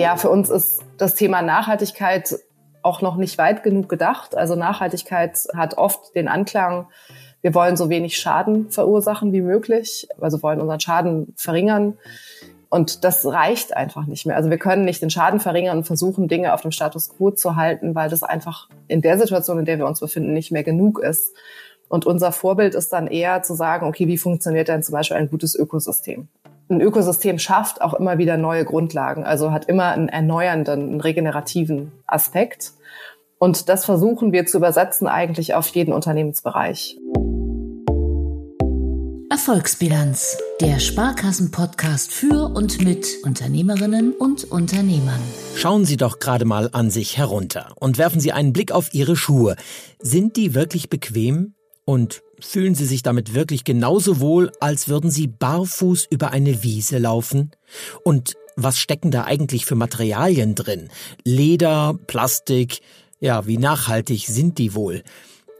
Ja, für uns ist das Thema Nachhaltigkeit auch noch nicht weit genug gedacht. Also Nachhaltigkeit hat oft den Anklang, wir wollen so wenig Schaden verursachen wie möglich, also wollen unseren Schaden verringern. Und das reicht einfach nicht mehr. Also wir können nicht den Schaden verringern und versuchen, Dinge auf dem Status quo zu halten, weil das einfach in der Situation, in der wir uns befinden, nicht mehr genug ist. Und unser Vorbild ist dann eher zu sagen, okay, wie funktioniert denn zum Beispiel ein gutes Ökosystem? Ein Ökosystem schafft auch immer wieder neue Grundlagen, also hat immer einen erneuernden, einen regenerativen Aspekt. Und das versuchen wir zu übersetzen eigentlich auf jeden Unternehmensbereich. Erfolgsbilanz, der Sparkassen-Podcast für und mit Unternehmerinnen und Unternehmern. Schauen Sie doch gerade mal an sich herunter und werfen Sie einen Blick auf Ihre Schuhe. Sind die wirklich bequem? Und fühlen Sie sich damit wirklich genauso wohl, als würden Sie barfuß über eine Wiese laufen? Und was stecken da eigentlich für Materialien drin? Leder, Plastik? Ja, wie nachhaltig sind die wohl?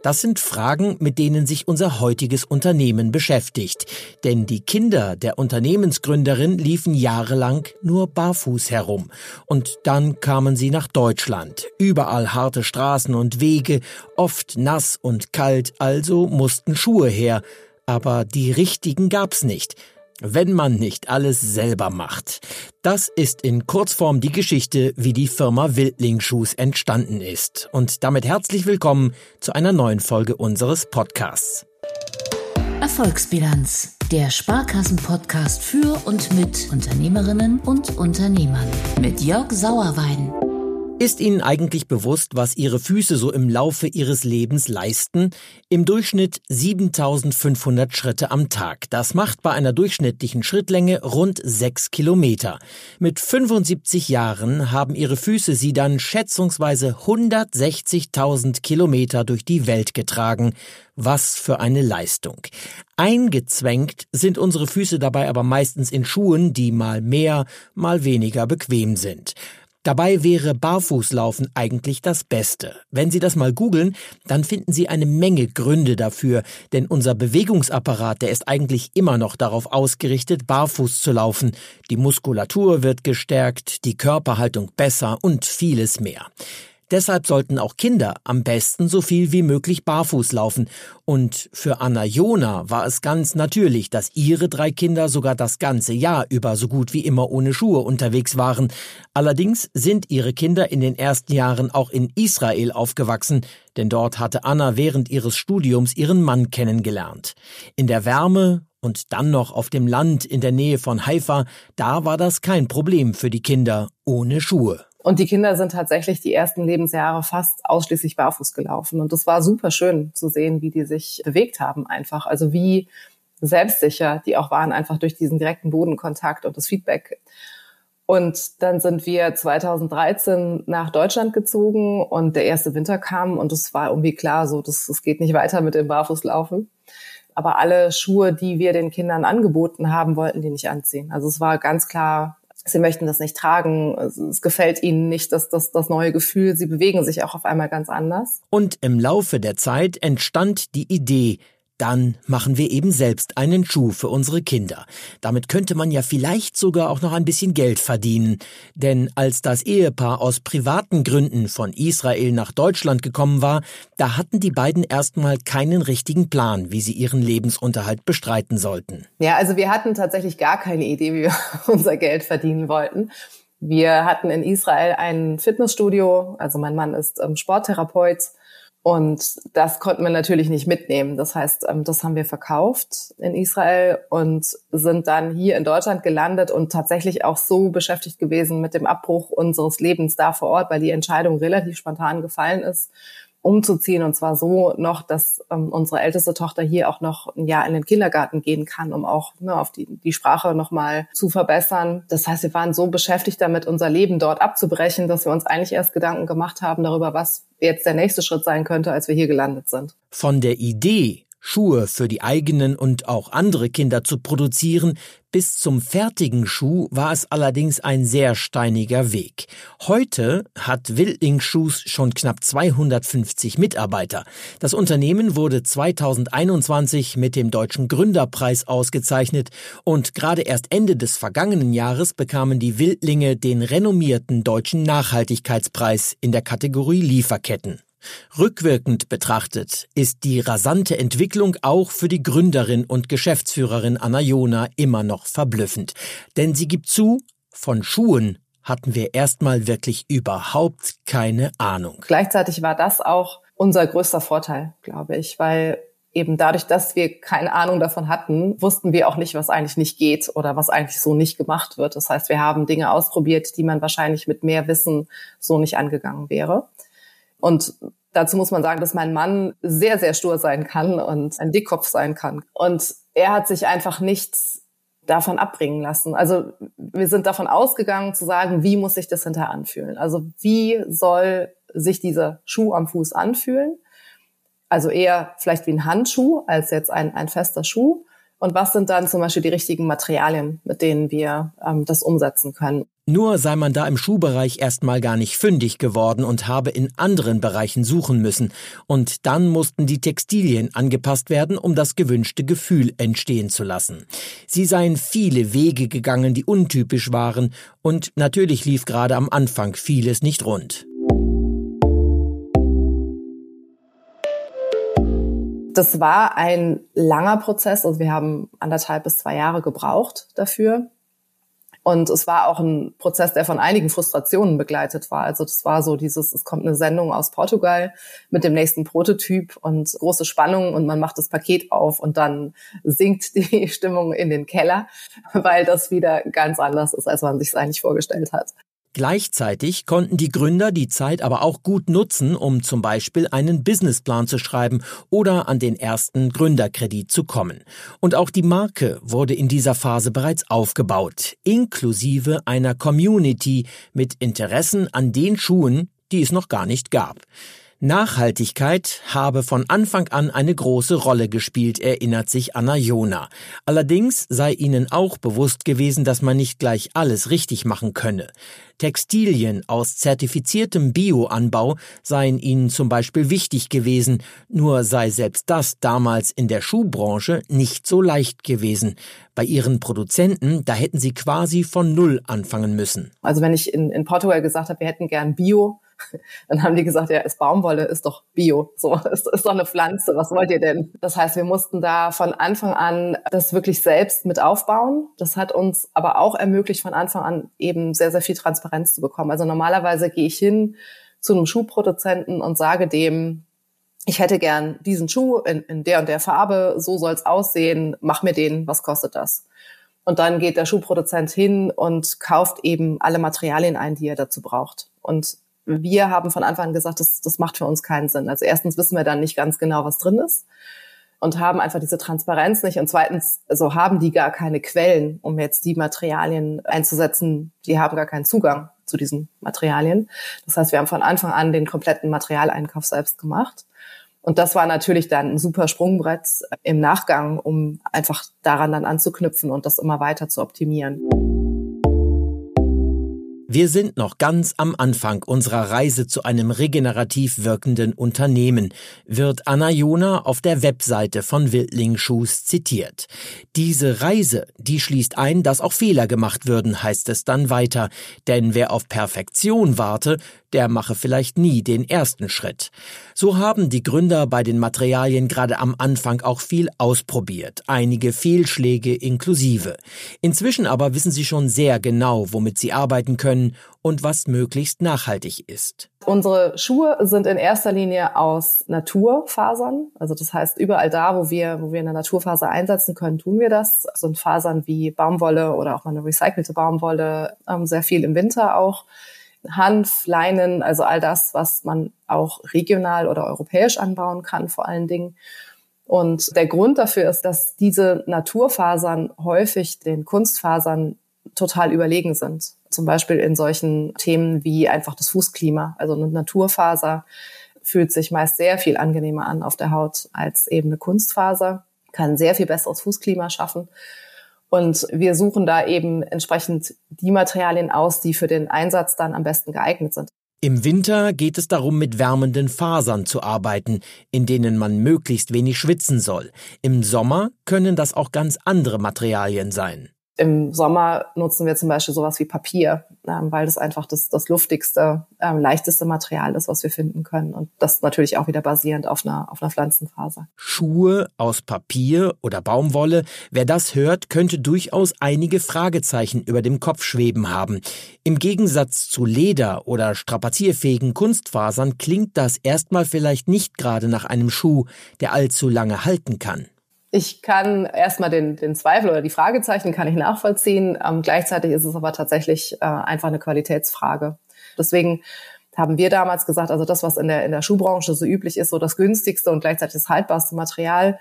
Das sind Fragen, mit denen sich unser heutiges Unternehmen beschäftigt. Denn die Kinder der Unternehmensgründerin liefen jahrelang nur barfuß herum. Und dann kamen sie nach Deutschland. Überall harte Straßen und Wege, oft nass und kalt, also mussten Schuhe her. Aber die richtigen gab's nicht wenn man nicht alles selber macht. Das ist in Kurzform die Geschichte, wie die Firma Wildlingschuhs entstanden ist. Und damit herzlich willkommen zu einer neuen Folge unseres Podcasts. Erfolgsbilanz, der Sparkassen-Podcast für und mit Unternehmerinnen und Unternehmern mit Jörg Sauerwein. Ist Ihnen eigentlich bewusst, was Ihre Füße so im Laufe Ihres Lebens leisten? Im Durchschnitt 7500 Schritte am Tag. Das macht bei einer durchschnittlichen Schrittlänge rund 6 Kilometer. Mit 75 Jahren haben Ihre Füße Sie dann schätzungsweise 160.000 Kilometer durch die Welt getragen. Was für eine Leistung. Eingezwängt sind unsere Füße dabei aber meistens in Schuhen, die mal mehr, mal weniger bequem sind. Dabei wäre Barfußlaufen eigentlich das Beste. Wenn Sie das mal googeln, dann finden Sie eine Menge Gründe dafür, denn unser Bewegungsapparat, der ist eigentlich immer noch darauf ausgerichtet, barfuß zu laufen. Die Muskulatur wird gestärkt, die Körperhaltung besser und vieles mehr. Deshalb sollten auch Kinder am besten so viel wie möglich barfuß laufen. Und für Anna Jona war es ganz natürlich, dass ihre drei Kinder sogar das ganze Jahr über so gut wie immer ohne Schuhe unterwegs waren. Allerdings sind ihre Kinder in den ersten Jahren auch in Israel aufgewachsen, denn dort hatte Anna während ihres Studiums ihren Mann kennengelernt. In der Wärme und dann noch auf dem Land in der Nähe von Haifa, da war das kein Problem für die Kinder ohne Schuhe. Und die Kinder sind tatsächlich die ersten Lebensjahre fast ausschließlich barfuß gelaufen. Und das war super schön zu sehen, wie die sich bewegt haben einfach. Also wie selbstsicher die auch waren, einfach durch diesen direkten Bodenkontakt und das Feedback. Und dann sind wir 2013 nach Deutschland gezogen und der erste Winter kam und es war irgendwie klar, so, das, das geht nicht weiter mit dem Barfußlaufen. Aber alle Schuhe, die wir den Kindern angeboten haben, wollten die nicht anziehen. Also es war ganz klar, Sie möchten das nicht tragen, es gefällt ihnen nicht, dass das, das neue Gefühl, sie bewegen sich auch auf einmal ganz anders. Und im Laufe der Zeit entstand die Idee, dann machen wir eben selbst einen Schuh für unsere Kinder. Damit könnte man ja vielleicht sogar auch noch ein bisschen Geld verdienen. Denn als das Ehepaar aus privaten Gründen von Israel nach Deutschland gekommen war, da hatten die beiden erstmal keinen richtigen Plan, wie sie ihren Lebensunterhalt bestreiten sollten. Ja, also wir hatten tatsächlich gar keine Idee, wie wir unser Geld verdienen wollten. Wir hatten in Israel ein Fitnessstudio, also mein Mann ist ähm, Sporttherapeut und das konnten wir natürlich nicht mitnehmen. Das heißt, ähm, das haben wir verkauft in Israel und sind dann hier in Deutschland gelandet und tatsächlich auch so beschäftigt gewesen mit dem Abbruch unseres Lebens da vor Ort, weil die Entscheidung relativ spontan gefallen ist umzuziehen und zwar so noch, dass ähm, unsere älteste Tochter hier auch noch ein Jahr in den Kindergarten gehen kann, um auch ne, auf die, die Sprache nochmal zu verbessern. Das heißt, wir waren so beschäftigt damit, unser Leben dort abzubrechen, dass wir uns eigentlich erst Gedanken gemacht haben darüber, was jetzt der nächste Schritt sein könnte, als wir hier gelandet sind. Von der Idee Schuhe für die eigenen und auch andere Kinder zu produzieren, bis zum fertigen Schuh war es allerdings ein sehr steiniger Weg. Heute hat Wildling Shoes schon knapp 250 Mitarbeiter. Das Unternehmen wurde 2021 mit dem Deutschen Gründerpreis ausgezeichnet und gerade erst Ende des vergangenen Jahres bekamen die Wildlinge den renommierten Deutschen Nachhaltigkeitspreis in der Kategorie Lieferketten. Rückwirkend betrachtet ist die rasante Entwicklung auch für die Gründerin und Geschäftsführerin Anna Jona immer noch verblüffend. Denn sie gibt zu, von Schuhen hatten wir erstmal wirklich überhaupt keine Ahnung. Gleichzeitig war das auch unser größter Vorteil, glaube ich, weil eben dadurch, dass wir keine Ahnung davon hatten, wussten wir auch nicht, was eigentlich nicht geht oder was eigentlich so nicht gemacht wird. Das heißt, wir haben Dinge ausprobiert, die man wahrscheinlich mit mehr Wissen so nicht angegangen wäre. Und dazu muss man sagen, dass mein Mann sehr, sehr stur sein kann und ein Dickkopf sein kann. Und er hat sich einfach nichts davon abbringen lassen. Also wir sind davon ausgegangen zu sagen, wie muss sich das hinterher anfühlen? Also wie soll sich dieser Schuh am Fuß anfühlen? Also eher vielleicht wie ein Handschuh als jetzt ein, ein fester Schuh. Und was sind dann zum Beispiel die richtigen Materialien, mit denen wir ähm, das umsetzen können? Nur sei man da im Schuhbereich erstmal gar nicht fündig geworden und habe in anderen Bereichen suchen müssen. Und dann mussten die Textilien angepasst werden, um das gewünschte Gefühl entstehen zu lassen. Sie seien viele Wege gegangen, die untypisch waren, und natürlich lief gerade am Anfang vieles nicht rund. Das war ein langer Prozess, also wir haben anderthalb bis zwei Jahre gebraucht dafür. Und es war auch ein Prozess, der von einigen Frustrationen begleitet war. Also das war so dieses, es kommt eine Sendung aus Portugal mit dem nächsten Prototyp und große Spannung und man macht das Paket auf und dann sinkt die Stimmung in den Keller, weil das wieder ganz anders ist, als man sich es eigentlich vorgestellt hat. Gleichzeitig konnten die Gründer die Zeit aber auch gut nutzen, um zum Beispiel einen Businessplan zu schreiben oder an den ersten Gründerkredit zu kommen. Und auch die Marke wurde in dieser Phase bereits aufgebaut, inklusive einer Community mit Interessen an den Schuhen, die es noch gar nicht gab. Nachhaltigkeit habe von Anfang an eine große Rolle gespielt, erinnert sich Anna Jona. Allerdings sei ihnen auch bewusst gewesen, dass man nicht gleich alles richtig machen könne. Textilien aus zertifiziertem Bioanbau seien ihnen zum Beispiel wichtig gewesen, nur sei selbst das damals in der Schuhbranche nicht so leicht gewesen. Bei ihren Produzenten, da hätten sie quasi von Null anfangen müssen. Also wenn ich in, in Portugal gesagt habe, wir hätten gern Bio, dann haben die gesagt, ja, ist Baumwolle, ist doch Bio, so, ist, ist doch eine Pflanze, was wollt ihr denn? Das heißt, wir mussten da von Anfang an das wirklich selbst mit aufbauen. Das hat uns aber auch ermöglicht, von Anfang an eben sehr, sehr viel Transparenz zu bekommen. Also normalerweise gehe ich hin zu einem Schuhproduzenten und sage dem, ich hätte gern diesen Schuh in, in der und der Farbe, so soll's aussehen, mach mir den, was kostet das? Und dann geht der Schuhproduzent hin und kauft eben alle Materialien ein, die er dazu braucht. Und wir haben von Anfang an gesagt, das, das macht für uns keinen Sinn. Also erstens wissen wir dann nicht ganz genau, was drin ist und haben einfach diese Transparenz nicht. Und zweitens, also haben die gar keine Quellen, um jetzt die Materialien einzusetzen. Die haben gar keinen Zugang zu diesen Materialien. Das heißt, wir haben von Anfang an den kompletten Materialeinkauf selbst gemacht. Und das war natürlich dann ein super Sprungbrett im Nachgang, um einfach daran dann anzuknüpfen und das immer weiter zu optimieren. Wir sind noch ganz am Anfang unserer Reise zu einem regenerativ wirkenden Unternehmen, wird Anna Jona auf der Webseite von Wildling Shoes zitiert. Diese Reise, die schließt ein, dass auch Fehler gemacht würden, heißt es dann weiter, denn wer auf Perfektion warte, der mache vielleicht nie den ersten Schritt. So haben die Gründer bei den Materialien gerade am Anfang auch viel ausprobiert, einige Fehlschläge inklusive. Inzwischen aber wissen sie schon sehr genau, womit sie arbeiten können und was möglichst nachhaltig ist. Unsere Schuhe sind in erster Linie aus Naturfasern. Also das heißt, überall da, wo wir, wo wir eine Naturfaser einsetzen können, tun wir das. Das sind Fasern wie Baumwolle oder auch mal eine recycelte Baumwolle, ähm, sehr viel im Winter auch. Hanf, Leinen, also all das, was man auch regional oder europäisch anbauen kann, vor allen Dingen. Und der Grund dafür ist, dass diese Naturfasern häufig den Kunstfasern total überlegen sind. Zum Beispiel in solchen Themen wie einfach das Fußklima. Also eine Naturfaser fühlt sich meist sehr viel angenehmer an auf der Haut als eben eine Kunstfaser, kann sehr viel besseres Fußklima schaffen. Und wir suchen da eben entsprechend die Materialien aus, die für den Einsatz dann am besten geeignet sind. Im Winter geht es darum, mit wärmenden Fasern zu arbeiten, in denen man möglichst wenig schwitzen soll. Im Sommer können das auch ganz andere Materialien sein. Im Sommer nutzen wir zum Beispiel sowas wie Papier, ähm, weil das einfach das, das luftigste, ähm, leichteste Material ist, was wir finden können. Und das natürlich auch wieder basierend auf einer, auf einer Pflanzenfaser. Schuhe aus Papier oder Baumwolle, wer das hört, könnte durchaus einige Fragezeichen über dem Kopf schweben haben. Im Gegensatz zu Leder oder strapazierfähigen Kunstfasern klingt das erstmal vielleicht nicht gerade nach einem Schuh, der allzu lange halten kann. Ich kann erstmal den, den Zweifel oder die Fragezeichen kann ich nachvollziehen. Ähm, gleichzeitig ist es aber tatsächlich äh, einfach eine Qualitätsfrage. Deswegen haben wir damals gesagt, also das, was in der, in der Schuhbranche so üblich ist, so das günstigste und gleichzeitig das haltbarste Material,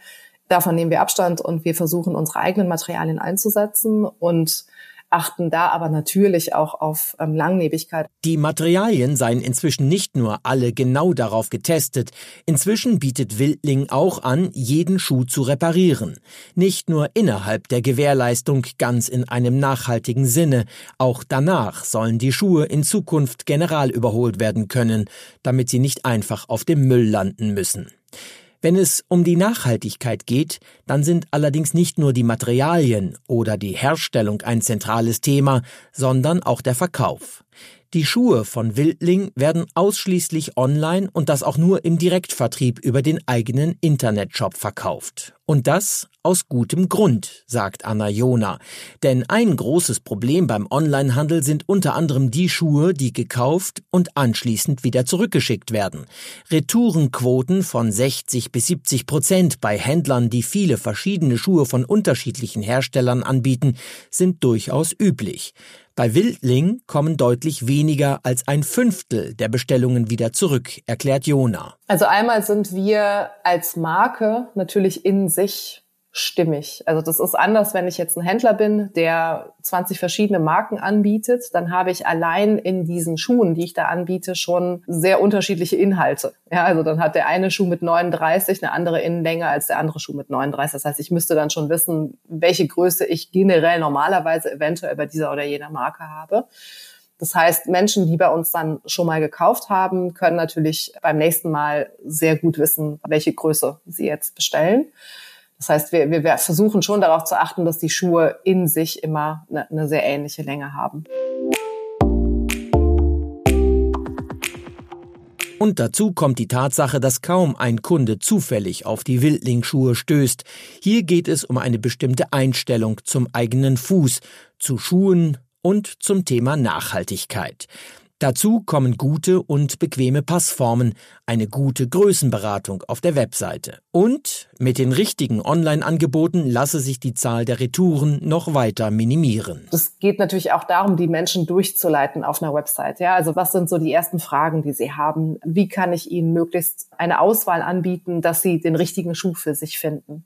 davon nehmen wir Abstand und wir versuchen unsere eigenen Materialien einzusetzen und achten da aber natürlich auch auf ähm, Langlebigkeit. Die Materialien seien inzwischen nicht nur alle genau darauf getestet. Inzwischen bietet Wildling auch an, jeden Schuh zu reparieren. Nicht nur innerhalb der Gewährleistung ganz in einem nachhaltigen Sinne. Auch danach sollen die Schuhe in Zukunft general überholt werden können, damit sie nicht einfach auf dem Müll landen müssen. Wenn es um die Nachhaltigkeit geht, dann sind allerdings nicht nur die Materialien oder die Herstellung ein zentrales Thema, sondern auch der Verkauf. Die Schuhe von Wildling werden ausschließlich online und das auch nur im Direktvertrieb über den eigenen Internetshop verkauft. Und das aus gutem Grund, sagt Anna Jona. Denn ein großes Problem beim Onlinehandel sind unter anderem die Schuhe, die gekauft und anschließend wieder zurückgeschickt werden. Retourenquoten von 60 bis 70 Prozent bei Händlern, die viele verschiedene Schuhe von unterschiedlichen Herstellern anbieten, sind durchaus üblich. Bei Wildling kommen deutlich weniger als ein Fünftel der Bestellungen wieder zurück, erklärt Jona. Also einmal sind wir als Marke natürlich in sich stimmig. Also das ist anders, wenn ich jetzt ein Händler bin, der 20 verschiedene Marken anbietet, dann habe ich allein in diesen Schuhen, die ich da anbiete, schon sehr unterschiedliche Inhalte. Ja, also dann hat der eine Schuh mit 39 eine andere Innenlänge als der andere Schuh mit 39. Das heißt, ich müsste dann schon wissen, welche Größe ich generell normalerweise eventuell bei dieser oder jener Marke habe. Das heißt, Menschen, die bei uns dann schon mal gekauft haben, können natürlich beim nächsten Mal sehr gut wissen, welche Größe sie jetzt bestellen. Das heißt, wir, wir versuchen schon darauf zu achten, dass die Schuhe in sich immer eine, eine sehr ähnliche Länge haben. Und dazu kommt die Tatsache, dass kaum ein Kunde zufällig auf die Wildlingschuhe stößt. Hier geht es um eine bestimmte Einstellung zum eigenen Fuß, zu Schuhen und zum Thema Nachhaltigkeit. Dazu kommen gute und bequeme Passformen, eine gute Größenberatung auf der Webseite. Und mit den richtigen Online-Angeboten lasse sich die Zahl der Retouren noch weiter minimieren. Es geht natürlich auch darum, die Menschen durchzuleiten auf einer Website. Ja, also was sind so die ersten Fragen, die sie haben? Wie kann ich ihnen möglichst eine Auswahl anbieten, dass sie den richtigen Schuh für sich finden?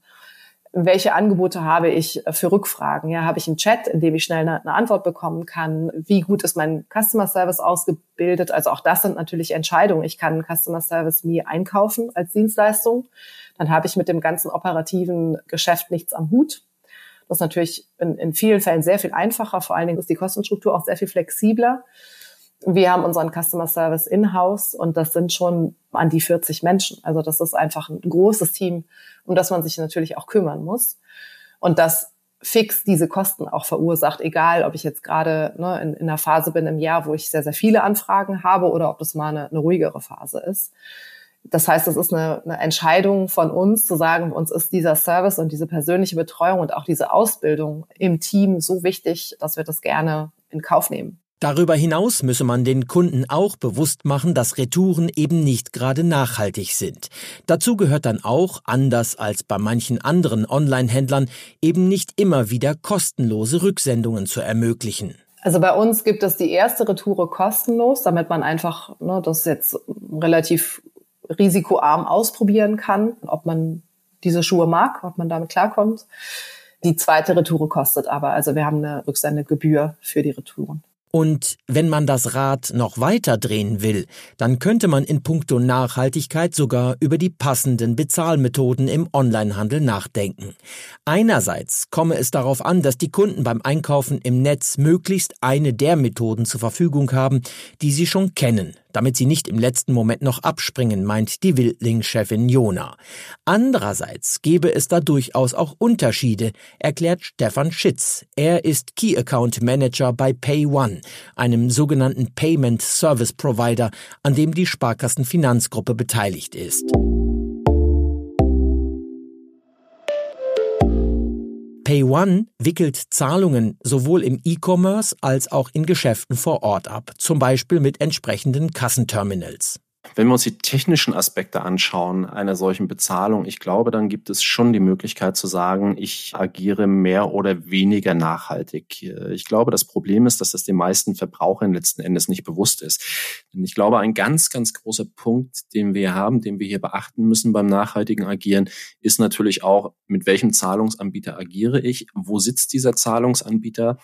Welche Angebote habe ich für Rückfragen? Ja, habe ich einen Chat, in dem ich schnell eine, eine, Antwort bekommen kann? Wie gut ist mein Customer Service ausgebildet? Also auch das sind natürlich Entscheidungen. Ich kann Customer Service mir einkaufen als Dienstleistung. Dann habe ich mit dem ganzen operativen Geschäft nichts am Hut. Das ist natürlich in, in vielen Fällen sehr viel einfacher. Vor allen Dingen ist die Kostenstruktur auch sehr viel flexibler. Wir haben unseren Customer Service in-house und das sind schon an die 40 Menschen. Also das ist einfach ein großes Team, um das man sich natürlich auch kümmern muss. Und das fix diese Kosten auch verursacht, egal ob ich jetzt gerade ne, in, in einer Phase bin im Jahr, wo ich sehr, sehr viele Anfragen habe oder ob das mal eine, eine ruhigere Phase ist. Das heißt, es ist eine, eine Entscheidung von uns zu sagen, uns ist dieser Service und diese persönliche Betreuung und auch diese Ausbildung im Team so wichtig, dass wir das gerne in Kauf nehmen. Darüber hinaus müsse man den Kunden auch bewusst machen, dass Retouren eben nicht gerade nachhaltig sind. Dazu gehört dann auch, anders als bei manchen anderen Online-Händlern, eben nicht immer wieder kostenlose Rücksendungen zu ermöglichen. Also bei uns gibt es die erste Retoure kostenlos, damit man einfach ne, das jetzt relativ risikoarm ausprobieren kann, ob man diese Schuhe mag, ob man damit klarkommt. Die zweite Retoure kostet aber, also wir haben eine Rücksendegebühr für die Retouren. Und wenn man das Rad noch weiter drehen will, dann könnte man in puncto Nachhaltigkeit sogar über die passenden Bezahlmethoden im Onlinehandel nachdenken. Einerseits komme es darauf an, dass die Kunden beim Einkaufen im Netz möglichst eine der Methoden zur Verfügung haben, die sie schon kennen, damit sie nicht im letzten Moment noch abspringen, meint die Wildling-Chefin Jona. Andererseits gebe es da durchaus auch Unterschiede, erklärt Stefan Schitz. Er ist Key Account Manager bei PayOne, einem sogenannten Payment Service Provider, an dem die Sparkassenfinanzgruppe beteiligt ist. PayOne wickelt Zahlungen sowohl im E-Commerce als auch in Geschäften vor Ort ab, zum Beispiel mit entsprechenden Kassenterminals. Wenn wir uns die technischen Aspekte anschauen einer solchen Bezahlung, ich glaube, dann gibt es schon die Möglichkeit zu sagen, ich agiere mehr oder weniger nachhaltig. Ich glaube, das Problem ist, dass das den meisten Verbrauchern letzten Endes nicht bewusst ist. Denn ich glaube, ein ganz, ganz großer Punkt, den wir haben, den wir hier beachten müssen beim nachhaltigen Agieren, ist natürlich auch, mit welchem Zahlungsanbieter agiere ich? Wo sitzt dieser Zahlungsanbieter?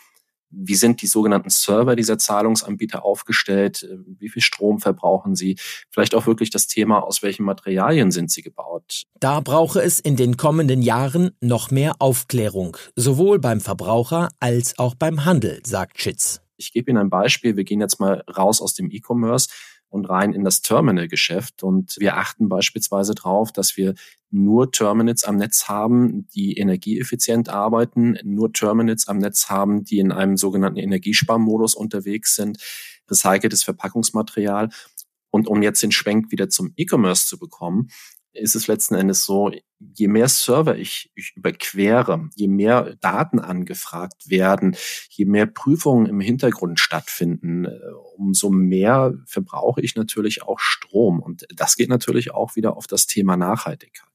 Wie sind die sogenannten Server dieser Zahlungsanbieter aufgestellt? Wie viel Strom verbrauchen sie? Vielleicht auch wirklich das Thema, aus welchen Materialien sind sie gebaut? Da brauche es in den kommenden Jahren noch mehr Aufklärung, sowohl beim Verbraucher als auch beim Handel, sagt Schitz. Ich gebe Ihnen ein Beispiel. Wir gehen jetzt mal raus aus dem E-Commerce und rein in das Terminal-Geschäft. Und wir achten beispielsweise darauf, dass wir nur Terminals am Netz haben, die energieeffizient arbeiten, nur Terminals am Netz haben, die in einem sogenannten Energiesparmodus unterwegs sind, recyceltes Verpackungsmaterial. Und um jetzt den Schwenk wieder zum E-Commerce zu bekommen, ist es letzten Endes so, je mehr Server ich, ich überquere, je mehr Daten angefragt werden, je mehr Prüfungen im Hintergrund stattfinden, äh, umso mehr verbrauche ich natürlich auch Strom. Und das geht natürlich auch wieder auf das Thema Nachhaltigkeit.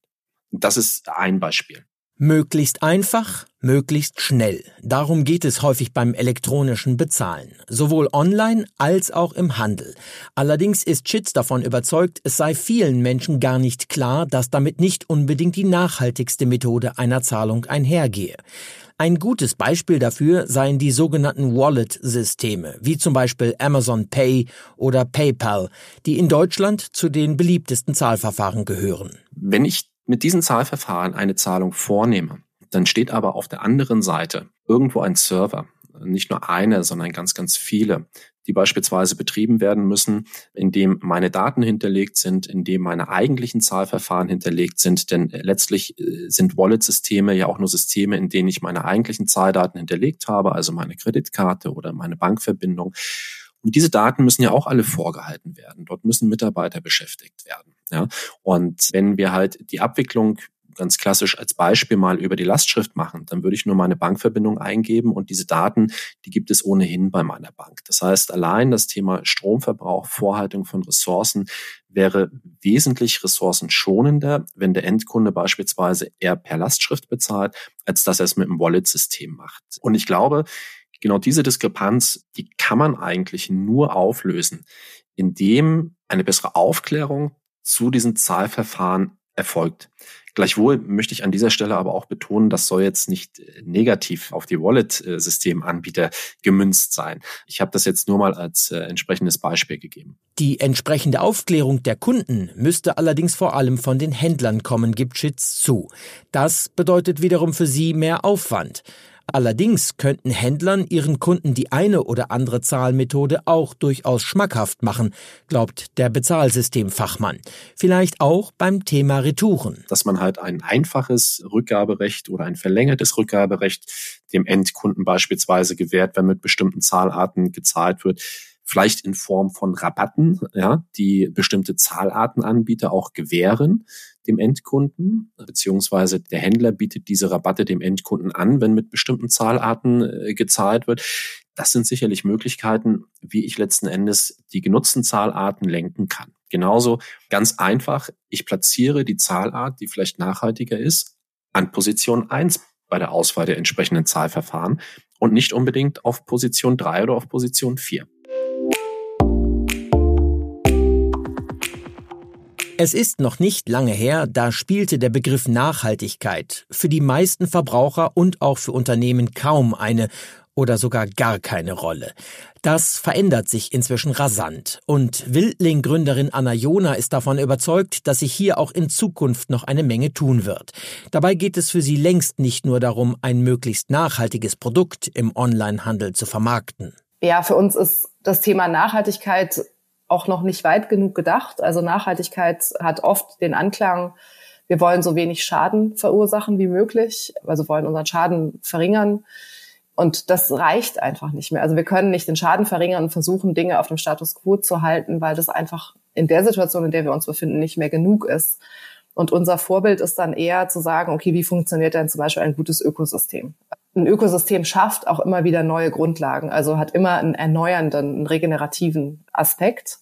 Das ist ein Beispiel. Möglichst einfach, möglichst schnell. Darum geht es häufig beim elektronischen Bezahlen, sowohl online als auch im Handel. Allerdings ist Schitz davon überzeugt, es sei vielen Menschen gar nicht klar, dass damit nicht unbedingt die nachhaltigste Methode einer Zahlung einhergehe. Ein gutes Beispiel dafür seien die sogenannten Wallet-Systeme, wie zum Beispiel Amazon Pay oder PayPal, die in Deutschland zu den beliebtesten Zahlverfahren gehören. Wenn ich mit diesen Zahlverfahren eine Zahlung vornehme, dann steht aber auf der anderen Seite irgendwo ein Server, nicht nur eine, sondern ganz, ganz viele, die beispielsweise betrieben werden müssen, in dem meine Daten hinterlegt sind, in dem meine eigentlichen Zahlverfahren hinterlegt sind. Denn letztlich äh, sind Wallet-Systeme ja auch nur Systeme, in denen ich meine eigentlichen Zahldaten hinterlegt habe, also meine Kreditkarte oder meine Bankverbindung. Und diese Daten müssen ja auch alle vorgehalten werden. Dort müssen Mitarbeiter beschäftigt werden. Ja? Und wenn wir halt die Abwicklung ganz klassisch als Beispiel mal über die Lastschrift machen, dann würde ich nur meine Bankverbindung eingeben und diese Daten, die gibt es ohnehin bei meiner Bank. Das heißt, allein das Thema Stromverbrauch, Vorhaltung von Ressourcen wäre wesentlich ressourcenschonender, wenn der Endkunde beispielsweise eher per Lastschrift bezahlt, als dass er es mit einem Wallet-System macht. Und ich glaube, genau diese Diskrepanz, die kann man eigentlich nur auflösen, indem eine bessere Aufklärung zu diesen Zahlverfahren erfolgt. Gleichwohl möchte ich an dieser Stelle aber auch betonen, das soll jetzt nicht äh, negativ auf die Wallet-Systemanbieter gemünzt sein. Ich habe das jetzt nur mal als äh, entsprechendes Beispiel gegeben. Die entsprechende Aufklärung der Kunden müsste allerdings vor allem von den Händlern kommen, gibt Schitz zu. Das bedeutet wiederum für sie mehr Aufwand. Allerdings könnten Händlern ihren Kunden die eine oder andere Zahlmethode auch durchaus schmackhaft machen, glaubt der Bezahlsystemfachmann. Vielleicht auch beim Thema Retouren. Dass man halt ein einfaches Rückgaberecht oder ein verlängertes Rückgaberecht dem Endkunden beispielsweise gewährt, wenn mit bestimmten Zahlarten gezahlt wird vielleicht in Form von Rabatten, ja, die bestimmte Zahlartenanbieter auch gewähren dem Endkunden, beziehungsweise der Händler bietet diese Rabatte dem Endkunden an, wenn mit bestimmten Zahlarten äh, gezahlt wird. Das sind sicherlich Möglichkeiten, wie ich letzten Endes die genutzten Zahlarten lenken kann. Genauso ganz einfach, ich platziere die Zahlart, die vielleicht nachhaltiger ist, an Position eins bei der Auswahl der entsprechenden Zahlverfahren und nicht unbedingt auf Position drei oder auf Position vier. Es ist noch nicht lange her, da spielte der Begriff Nachhaltigkeit für die meisten Verbraucher und auch für Unternehmen kaum eine oder sogar gar keine Rolle. Das verändert sich inzwischen rasant und Wildling-Gründerin Anna Jona ist davon überzeugt, dass sich hier auch in Zukunft noch eine Menge tun wird. Dabei geht es für sie längst nicht nur darum, ein möglichst nachhaltiges Produkt im Onlinehandel zu vermarkten. Ja, für uns ist das Thema Nachhaltigkeit auch noch nicht weit genug gedacht. Also Nachhaltigkeit hat oft den Anklang, wir wollen so wenig Schaden verursachen wie möglich, also wollen unseren Schaden verringern. Und das reicht einfach nicht mehr. Also wir können nicht den Schaden verringern und versuchen, Dinge auf dem Status quo zu halten, weil das einfach in der Situation, in der wir uns befinden, nicht mehr genug ist. Und unser Vorbild ist dann eher zu sagen, okay, wie funktioniert denn zum Beispiel ein gutes Ökosystem? Ein Ökosystem schafft auch immer wieder neue Grundlagen, also hat immer einen erneuernden, einen regenerativen Aspekt.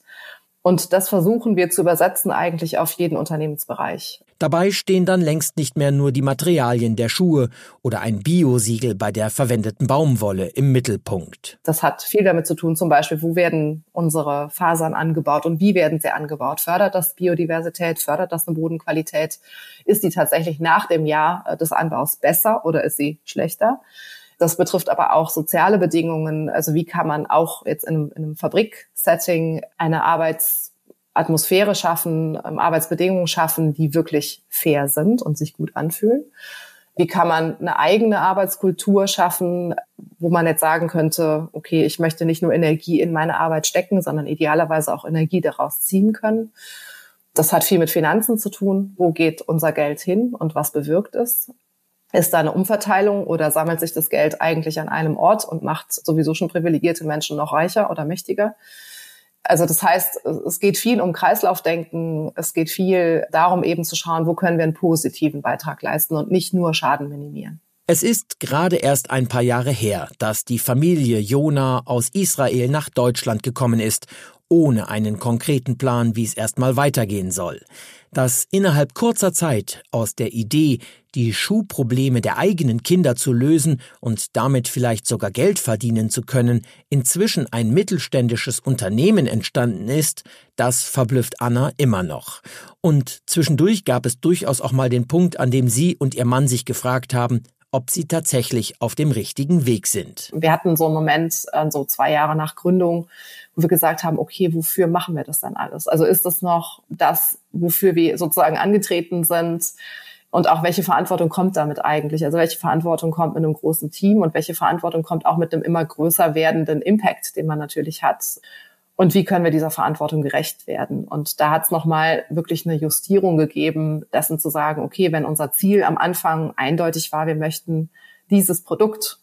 Und das versuchen wir zu übersetzen eigentlich auf jeden Unternehmensbereich. Dabei stehen dann längst nicht mehr nur die Materialien der Schuhe oder ein Biosiegel bei der verwendeten Baumwolle im Mittelpunkt. Das hat viel damit zu tun, zum Beispiel, wo werden unsere Fasern angebaut und wie werden sie angebaut? Fördert das Biodiversität? Fördert das eine Bodenqualität? Ist die tatsächlich nach dem Jahr äh, des Anbaus besser oder ist sie schlechter? Das betrifft aber auch soziale Bedingungen. Also wie kann man auch jetzt in einem, in einem Fabriksetting eine Arbeitsatmosphäre schaffen, ähm, Arbeitsbedingungen schaffen, die wirklich fair sind und sich gut anfühlen? Wie kann man eine eigene Arbeitskultur schaffen, wo man jetzt sagen könnte, okay, ich möchte nicht nur Energie in meine Arbeit stecken, sondern idealerweise auch Energie daraus ziehen können. Das hat viel mit Finanzen zu tun. Wo geht unser Geld hin und was bewirkt es? Ist da eine Umverteilung oder sammelt sich das Geld eigentlich an einem Ort und macht sowieso schon privilegierte Menschen noch reicher oder mächtiger? Also das heißt, es geht viel um Kreislaufdenken, es geht viel darum eben zu schauen, wo können wir einen positiven Beitrag leisten und nicht nur Schaden minimieren. Es ist gerade erst ein paar Jahre her, dass die Familie Jona aus Israel nach Deutschland gekommen ist, ohne einen konkreten Plan, wie es erstmal weitergehen soll dass innerhalb kurzer Zeit aus der Idee, die Schuhprobleme der eigenen Kinder zu lösen und damit vielleicht sogar Geld verdienen zu können, inzwischen ein mittelständisches Unternehmen entstanden ist, das verblüfft Anna immer noch. Und zwischendurch gab es durchaus auch mal den Punkt, an dem sie und ihr Mann sich gefragt haben, ob sie tatsächlich auf dem richtigen Weg sind. Wir hatten so einen Moment, äh, so zwei Jahre nach Gründung, wo wir gesagt haben, okay, wofür machen wir das dann alles? Also ist das noch das, wofür wir sozusagen angetreten sind? Und auch welche Verantwortung kommt damit eigentlich? Also welche Verantwortung kommt mit einem großen Team und welche Verantwortung kommt auch mit einem immer größer werdenden Impact, den man natürlich hat? Und wie können wir dieser Verantwortung gerecht werden. Und da hat es nochmal wirklich eine Justierung gegeben, dessen zu sagen, okay, wenn unser Ziel am Anfang eindeutig war, wir möchten dieses Produkt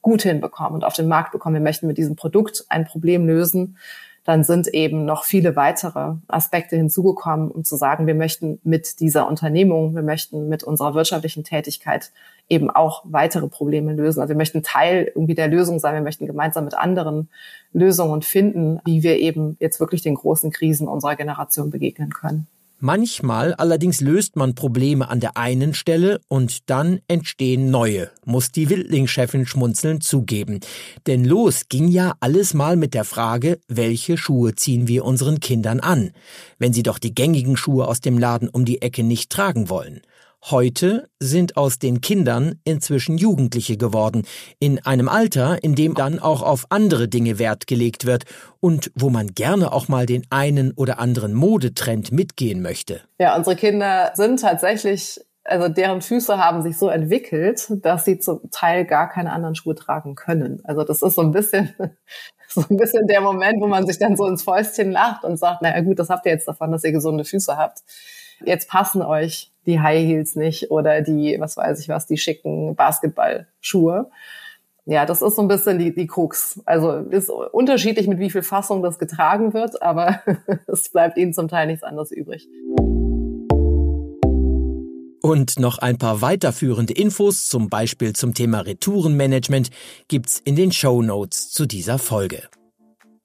gut hinbekommen und auf den Markt bekommen, wir möchten mit diesem Produkt ein Problem lösen, dann sind eben noch viele weitere Aspekte hinzugekommen, um zu sagen, wir möchten mit dieser Unternehmung, wir möchten mit unserer wirtschaftlichen Tätigkeit eben auch weitere Probleme lösen. Also wir möchten Teil irgendwie der Lösung sein, wir möchten gemeinsam mit anderen Lösungen finden, wie wir eben jetzt wirklich den großen Krisen unserer Generation begegnen können. Manchmal allerdings löst man Probleme an der einen Stelle und dann entstehen neue, muss die Wildling-Chefin schmunzelnd zugeben. Denn los ging ja alles mal mit der Frage, welche Schuhe ziehen wir unseren Kindern an, wenn sie doch die gängigen Schuhe aus dem Laden um die Ecke nicht tragen wollen. Heute sind aus den Kindern inzwischen Jugendliche geworden, in einem Alter, in dem dann auch auf andere Dinge Wert gelegt wird und wo man gerne auch mal den einen oder anderen Modetrend mitgehen möchte. Ja, unsere Kinder sind tatsächlich, also deren Füße haben sich so entwickelt, dass sie zum Teil gar keine anderen Schuhe tragen können. Also das ist so ein bisschen so ein bisschen der Moment, wo man sich dann so ins Fäustchen lacht und sagt, naja gut, das habt ihr jetzt davon, dass ihr gesunde Füße habt. Jetzt passen euch die High Heels nicht oder die, was weiß ich was, die schicken Basketballschuhe. Ja, das ist so ein bisschen die, die Krux. Also ist unterschiedlich, mit wie viel Fassung das getragen wird, aber es bleibt ihnen zum Teil nichts anderes übrig. Und noch ein paar weiterführende Infos, zum Beispiel zum Thema Retourenmanagement, gibt's in den Show Notes zu dieser Folge.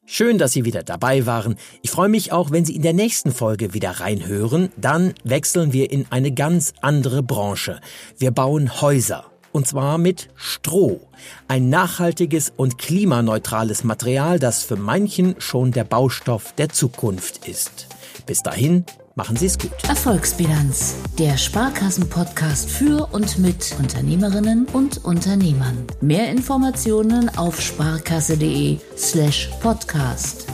Schön, dass Sie wieder dabei waren. Ich freue mich auch, wenn Sie in der nächsten Folge wieder reinhören. Dann wechseln wir in eine ganz andere Branche. Wir bauen Häuser. Und zwar mit Stroh. Ein nachhaltiges und klimaneutrales Material, das für manchen schon der Baustoff der Zukunft ist. Bis dahin, Machen Sie es gut. Erfolgsbilanz, der Sparkassen-Podcast für und mit Unternehmerinnen und Unternehmern. Mehr Informationen auf sparkasse.de slash podcast.